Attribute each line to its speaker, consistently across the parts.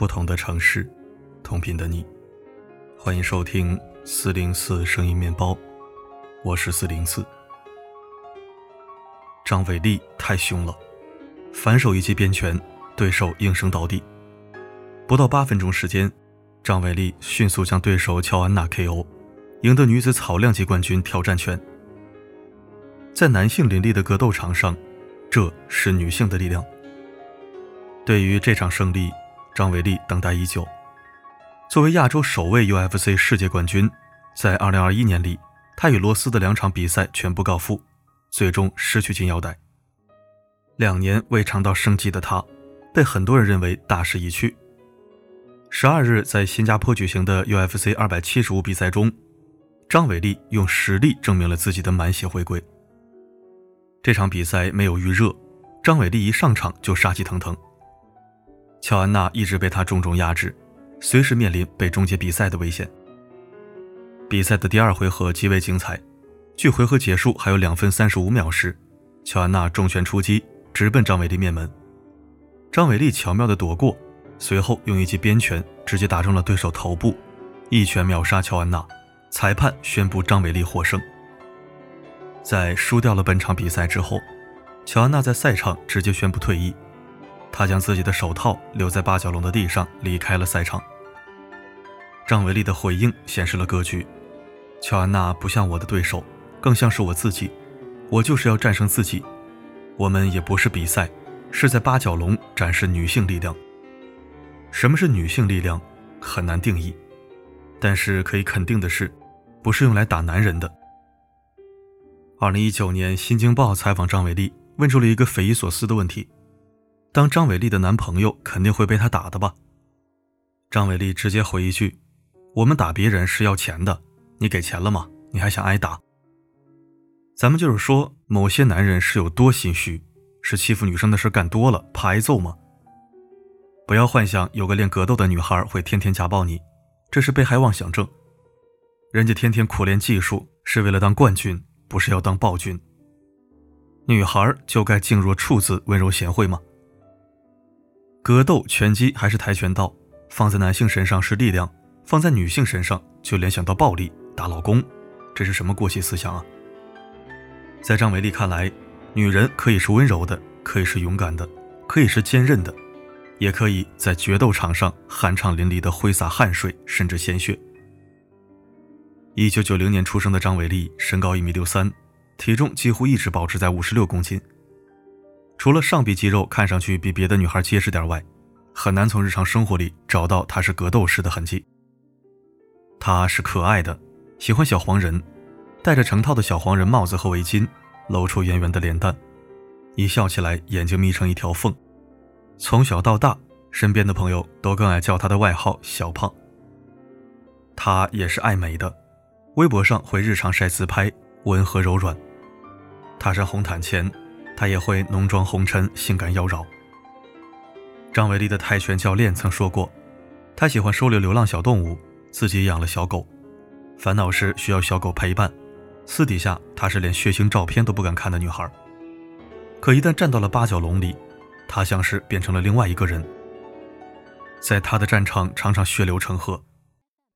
Speaker 1: 不同的城市，同频的你，欢迎收听四零四声音面包，我是四零四。张伟丽太凶了，反手一记鞭拳，对手应声倒地。不到八分钟时间，张伟丽迅速将对手乔安娜 KO，赢得女子草量级冠军挑战权。在男性林立的格斗场上，这是女性的力量。对于这场胜利，张伟丽等待已久。作为亚洲首位 UFC 世界冠军，在2021年里，他与罗斯的两场比赛全部告负，最终失去金腰带。两年未尝到胜绩的他，被很多人认为大势已去。十二日在新加坡举行的 UFC 275比赛中，张伟丽用实力证明了自己的满血回归。这场比赛没有预热，张伟丽一上场就杀气腾腾。乔安娜一直被他重重压制，随时面临被终结比赛的危险。比赛的第二回合极为精彩，距回合结束还有两分三十五秒时，乔安娜重拳出击，直奔张伟丽面门。张伟丽巧妙地躲过，随后用一记鞭拳直接打中了对手头部，一拳秒杀乔安娜。裁判宣布张伟丽获胜。在输掉了本场比赛之后，乔安娜在赛场直接宣布退役。他将自己的手套留在八角笼的地上，离开了赛场。张伟丽的回应显示了格局：乔安娜不像我的对手，更像是我自己。我就是要战胜自己。我们也不是比赛，是在八角笼展示女性力量。什么是女性力量，很难定义，但是可以肯定的是，不是用来打男人的。二零一九年，《新京报》采访张伟丽，问出了一个匪夷所思的问题：当张伟丽的男朋友，肯定会被他打的吧？张伟丽直接回一句：“我们打别人是要钱的，你给钱了吗？你还想挨打？”咱们就是说，某些男人是有多心虚，是欺负女生的事干多了，怕挨揍吗？不要幻想有个练格斗的女孩会天天家暴你，这是被害妄想症。人家天天苦练技术，是为了当冠军。不是要当暴君，女孩就该静若处子、温柔贤惠吗？格斗、拳击还是跆拳道，放在男性身上是力量，放在女性身上就联想到暴力、打老公，这是什么过气思想啊？在张伟丽看来，女人可以是温柔的，可以是勇敢的，可以是坚韧的，也可以在决斗场上酣畅淋漓的挥洒汗水，甚至鲜血。一九九零年出生的张伟丽，身高一米六三，体重几乎一直保持在五十六公斤。除了上臂肌肉看上去比别的女孩结实点外，很难从日常生活里找到她是格斗式的痕迹。她是可爱的，喜欢小黄人，戴着成套的小黄人帽子和围巾，露出圆圆的脸蛋，一笑起来眼睛眯成一条缝。从小到大，身边的朋友都更爱叫她的外号“小胖”。她也是爱美的。微博上会日常晒自拍，温和柔软。踏上红毯前，她也会浓妆红尘，性感妖娆。张伟丽的泰拳教练曾说过，她喜欢收留流浪小动物，自己养了小狗，烦恼时需要小狗陪伴。私底下，她是连血腥照片都不敢看的女孩。可一旦站到了八角笼里，她像是变成了另外一个人。在她的战场，常常血流成河。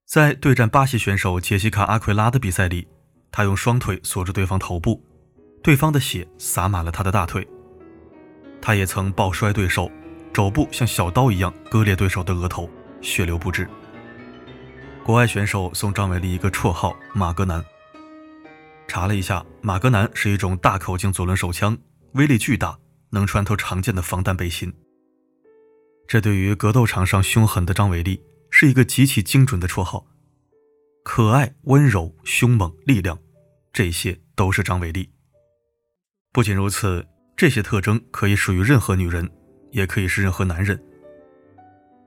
Speaker 1: 在对战巴西选手杰西卡·阿奎拉的比赛里，他用双腿锁住对方头部，对方的血洒满了他的大腿。他也曾抱摔对手，肘部像小刀一样割裂对手的额头，血流不止。国外选手送张伟丽一个绰号“马格南”。查了一下，马格南是一种大口径左轮手枪，威力巨大，能穿透常见的防弹背心。这对于格斗场上凶狠的张伟丽。是一个极其精准的绰号，可爱、温柔、凶猛、力量，这些都是张伟丽。不仅如此，这些特征可以属于任何女人，也可以是任何男人。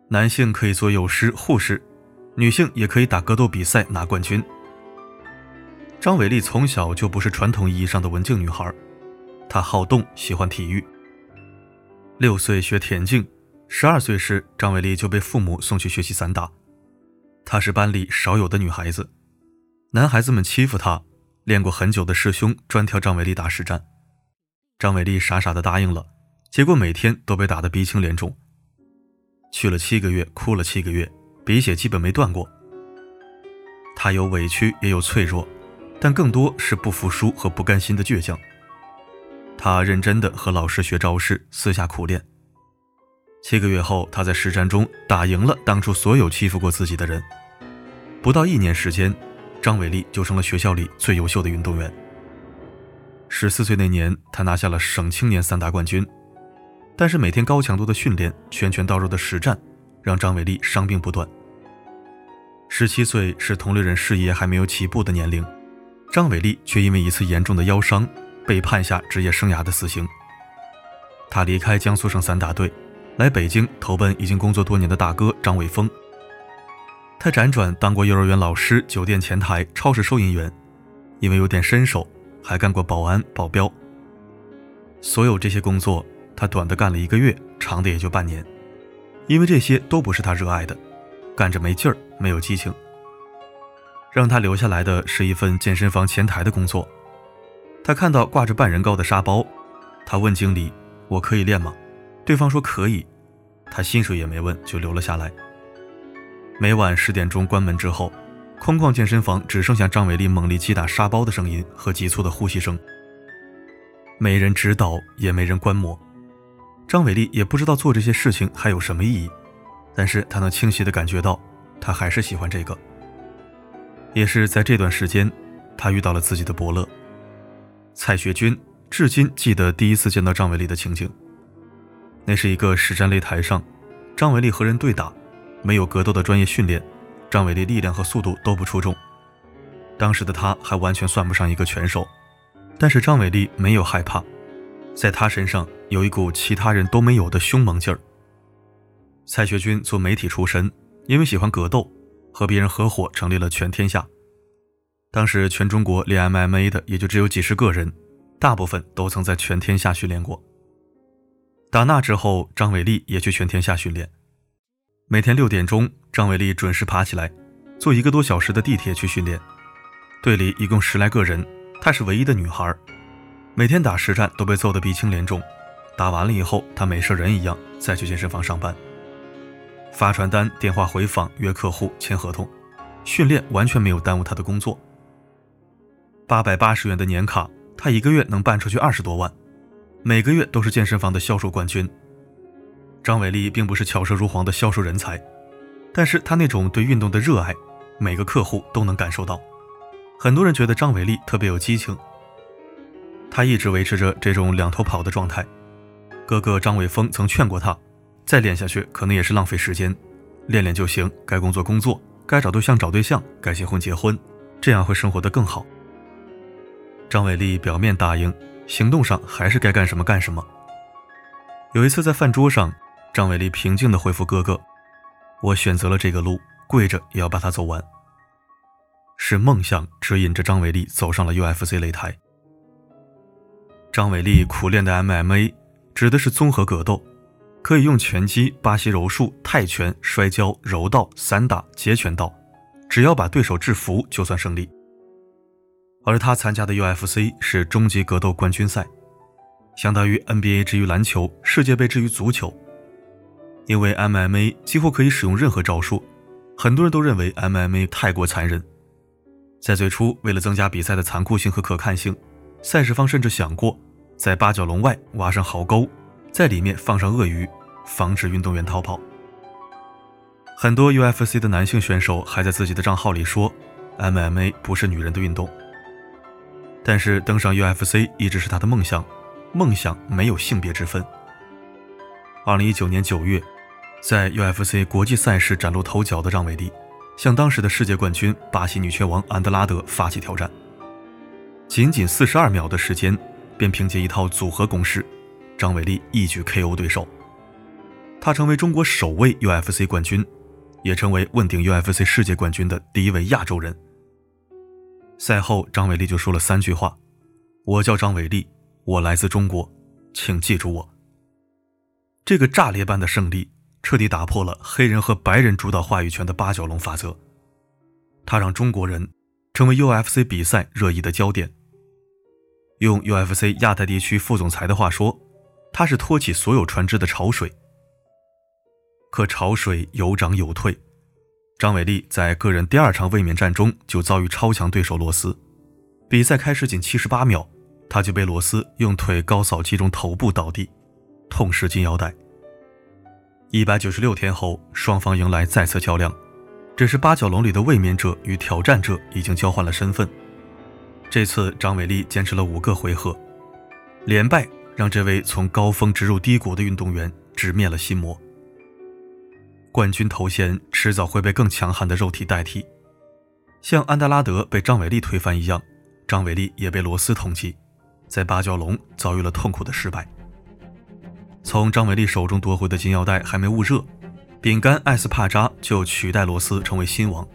Speaker 1: 男性可以做幼师、护士，女性也可以打格斗比赛拿冠军。张伟丽从小就不是传统意义上的文静女孩，她好动，喜欢体育。六岁学田径。十二岁时，张伟丽就被父母送去学习散打。她是班里少有的女孩子，男孩子们欺负她，练过很久的师兄专挑张伟丽打实战。张伟丽傻傻的答应了，结果每天都被打得鼻青脸肿。去了七个月，哭了七个月，鼻血基本没断过。他有委屈，也有脆弱，但更多是不服输和不甘心的倔强。他认真的和老师学招式，私下苦练。七个月后，他在实战中打赢了当初所有欺负过自己的人。不到一年时间，张伟丽就成了学校里最优秀的运动员。十四岁那年，他拿下了省青年散打冠军。但是每天高强度的训练、拳拳到肉的实战，让张伟丽伤病不断。十七岁是同龄人事业还没有起步的年龄，张伟丽却因为一次严重的腰伤，被判下职业生涯的死刑。他离开江苏省散打队。来北京投奔已经工作多年的大哥张伟峰。他辗转当过幼儿园老师、酒店前台、超市收银员，因为有点身手，还干过保安、保镖。所有这些工作，他短的干了一个月，长的也就半年，因为这些都不是他热爱的，干着没劲儿，没有激情。让他留下来的是一份健身房前台的工作。他看到挂着半人高的沙包，他问经理：“我可以练吗？”对方说可以，他薪水也没问，就留了下来。每晚十点钟关门之后，空旷健身房只剩下张伟丽猛力击打沙包的声音和急促的呼吸声。没人指导，也没人观摩，张伟丽也不知道做这些事情还有什么意义，但是他能清晰的感觉到，他还是喜欢这个。也是在这段时间，他遇到了自己的伯乐蔡学军，至今记得第一次见到张伟丽的情景。那是一个实战擂台上，张伟丽和人对打，没有格斗的专业训练，张伟丽力量和速度都不出众。当时的他还完全算不上一个拳手，但是张伟丽没有害怕，在他身上有一股其他人都没有的凶猛劲儿。蔡学军做媒体出身，因为喜欢格斗，和别人合伙成立了全天下。当时全中国练 MMA 的也就只有几十个人，大部分都曾在全天下训练过。打那之后，张伟丽也去全天下训练。每天六点钟，张伟丽准时爬起来，坐一个多小时的地铁去训练。队里一共十来个人，她是唯一的女孩。每天打实战都被揍得鼻青脸肿，打完了以后，她没事人一样再去健身房上班，发传单、电话回访、约客户、签合同，训练完全没有耽误她的工作。八百八十元的年卡，她一个月能办出去二十多万。每个月都是健身房的销售冠军。张伟丽并不是巧舌如簧的销售人才，但是他那种对运动的热爱，每个客户都能感受到。很多人觉得张伟丽特别有激情。他一直维持着这种两头跑的状态。哥哥张伟峰曾劝过他，再练下去可能也是浪费时间，练练就行，该工作工作，该找对象找对象，该结婚结婚，这样会生活得更好。张伟丽表面答应。行动上还是该干什么干什么。有一次在饭桌上，张伟丽平静地回复哥哥：“我选择了这个路，跪着也要把它走完。”是梦想指引着张伟丽走上了 UFC 擂台。张伟丽苦练的 MMA 指的是综合格斗，可以用拳击、巴西柔术、泰拳、摔跤、柔道、散打、截拳道，只要把对手制服就算胜利。而他参加的 UFC 是终极格斗冠军赛，相当于 NBA 之于篮球，世界杯之于足球。因为 MMA 几乎可以使用任何招数，很多人都认为 MMA 太过残忍。在最初，为了增加比赛的残酷性和可看性，赛事方甚至想过在八角笼外挖上壕沟，在里面放上鳄鱼，防止运动员逃跑。很多 UFC 的男性选手还在自己的账号里说：“MMA 不是女人的运动。”但是登上 UFC 一直是他的梦想，梦想没有性别之分。二零一九年九月，在 UFC 国际赛事崭露头角的张伟丽，向当时的世界冠军巴西女拳王安德拉德发起挑战。仅仅四十二秒的时间，便凭借一套组合攻势，张伟丽一举 KO 对手。他成为中国首位 UFC 冠军，也成为问鼎 UFC 世界冠军的第一位亚洲人。赛后，张伟丽就说了三句话：“我叫张伟丽，我来自中国，请记住我。”这个炸裂般的胜利，彻底打破了黑人和白人主导话语权的八角笼法则。他让中国人成为 UFC 比赛热议的焦点。用 UFC 亚太地区副总裁的话说，他是托起所有船只的潮水。可潮水有涨有退。张伟丽在个人第二场卫冕战中就遭遇超强对手罗斯，比赛开始仅七十八秒，他就被罗斯用腿高扫击中头部倒地，痛失金腰带。一百九十六天后，双方迎来再次较量，只是八角笼里的卫冕者与挑战者已经交换了身份。这次张伟丽坚持了五个回合，连败让这位从高峰直入低谷的运动员直面了心魔。冠军头衔迟早会被更强悍的肉体代替，像安德拉德被张伟丽推翻一样，张伟丽也被罗斯通缉，在八角笼遭遇了痛苦的失败。从张伟丽手中夺回的金腰带还没捂热，饼干艾斯帕扎就取代罗斯成为新王。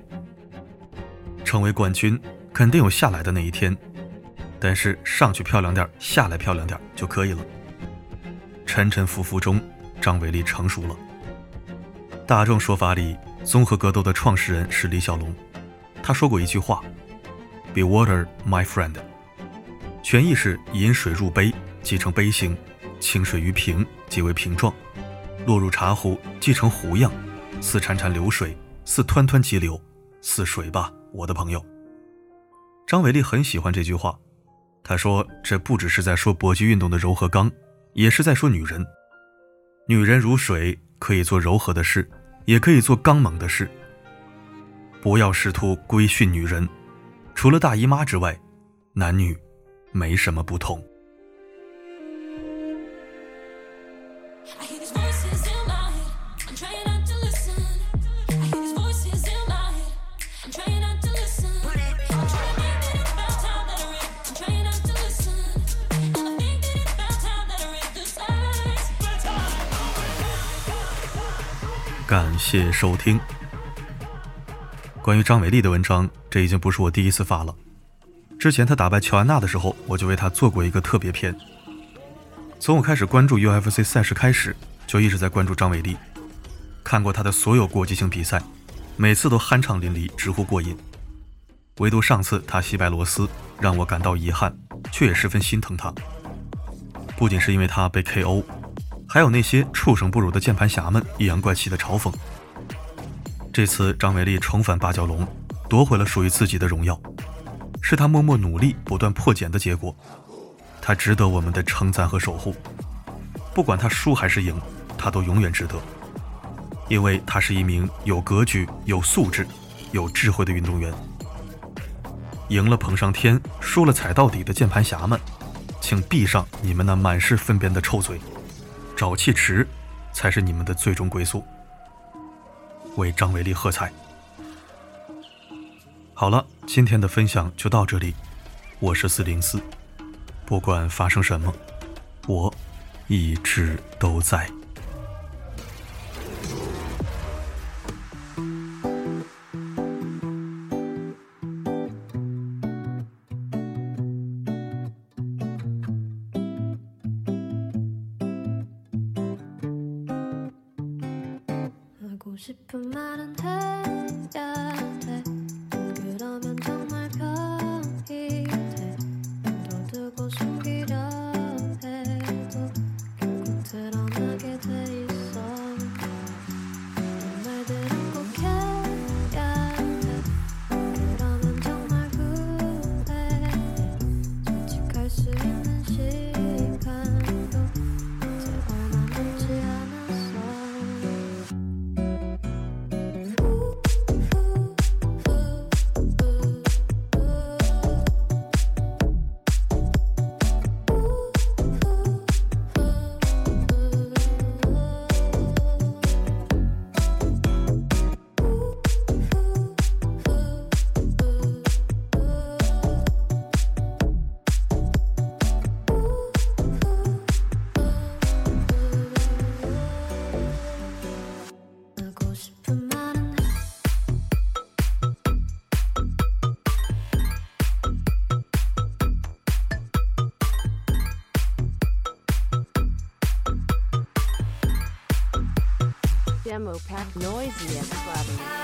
Speaker 1: 成为冠军肯定有下来的那一天，但是上去漂亮点，下来漂亮点就可以了。沉沉浮浮中，张伟丽成熟了。大众说法里，综合格斗的创始人是李小龙。他说过一句话：“Be water, my friend。”全意是饮水入杯，即成杯形；清水于瓶，即为瓶状；落入茶壶，即成壶样。似潺潺流水，似湍湍急流，似水吧，我的朋友。张伟丽很喜欢这句话。他说：“这不只是在说搏击运动的柔和刚，也是在说女人。女人如水。”可以做柔和的事，也可以做刚猛的事。不要试图规训女人，除了大姨妈之外，男女没什么不同。感谢收听。关于张伟丽的文章，这已经不是我第一次发了。之前他打败乔安娜的时候，我就为他做过一个特别篇。从我开始关注 UFC 赛事开始，就一直在关注张伟丽，看过他的所有国际性比赛，每次都酣畅淋漓，直呼过瘾。唯独上次他击败罗斯，让我感到遗憾，却也十分心疼他。不仅是因为他被 KO。还有那些畜生不如的键盘侠们阴阳怪气的嘲讽。这次张伟丽重返八角笼，夺回了属于自己的荣耀，是他默默努力、不断破茧的结果。他值得我们的称赞和守护。不管他输还是赢，他都永远值得，因为他是一名有格局、有素质、有智慧的运动员。赢了捧上天，输了踩到底的键盘侠们，请闭上你们那满是粪便的臭嘴。沼气池，才是你们的最终归宿。为张伟丽喝彩。好了，今天的分享就到这里。我是四零四，不管发生什么，我一直都在。Demo pack noisiest.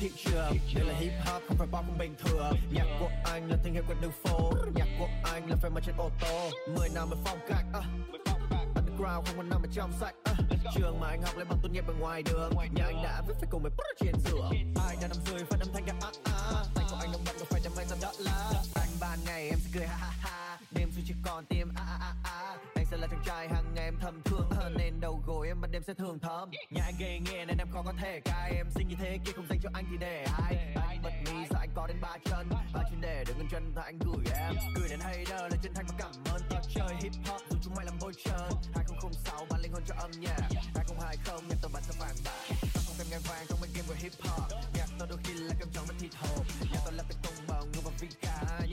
Speaker 2: Trường. Đây là hip hop không phải pop không bình thường. Nhạc của anh là thương hiệu của đường phố nhạc của anh là phải mà trên ô tô. Mười năm với phong cách uh. underground không có nằm ở trong sạch uh. trường mà anh học lấy bằng tốt nghiệp ở ngoài đường. Nhà anh đã viết phải cùng với trên giường ai đã nằm dưới phải âm thanh cả ah ah tay của anh đang bận phải đâm anh ra đỡ lá anh ban ngày em sẽ cười ha ha ha. Đêm xuống chỉ còn tim a a a a. Anh sẽ là chàng trai hàng ngày em thầm thương. Hơn nên đầu gối em ban đêm sẽ thường thơm. Nhà anh gay nghe nên em khó có thể cai em xinh như thế kia không dành cho anh thì để ai? Anh bật mí, sao anh có đến ba chân? Ba chân để được ngân chân thì anh gửi em. Gửi đến hater là chân thành và cảm ơn. Ta chơi hip hop, dù chúng mày làm bôi trơn. 2006 ban linh hồn cho âm nhạc. 2020 nhạc tầm bản cho vàng bạc tao không cần ngang vàng trong bên game của hip hop. Nhạc tao đôi khi là cơm trắng và thịt hộp. Nhạc tao là cái công bằng ngư và vika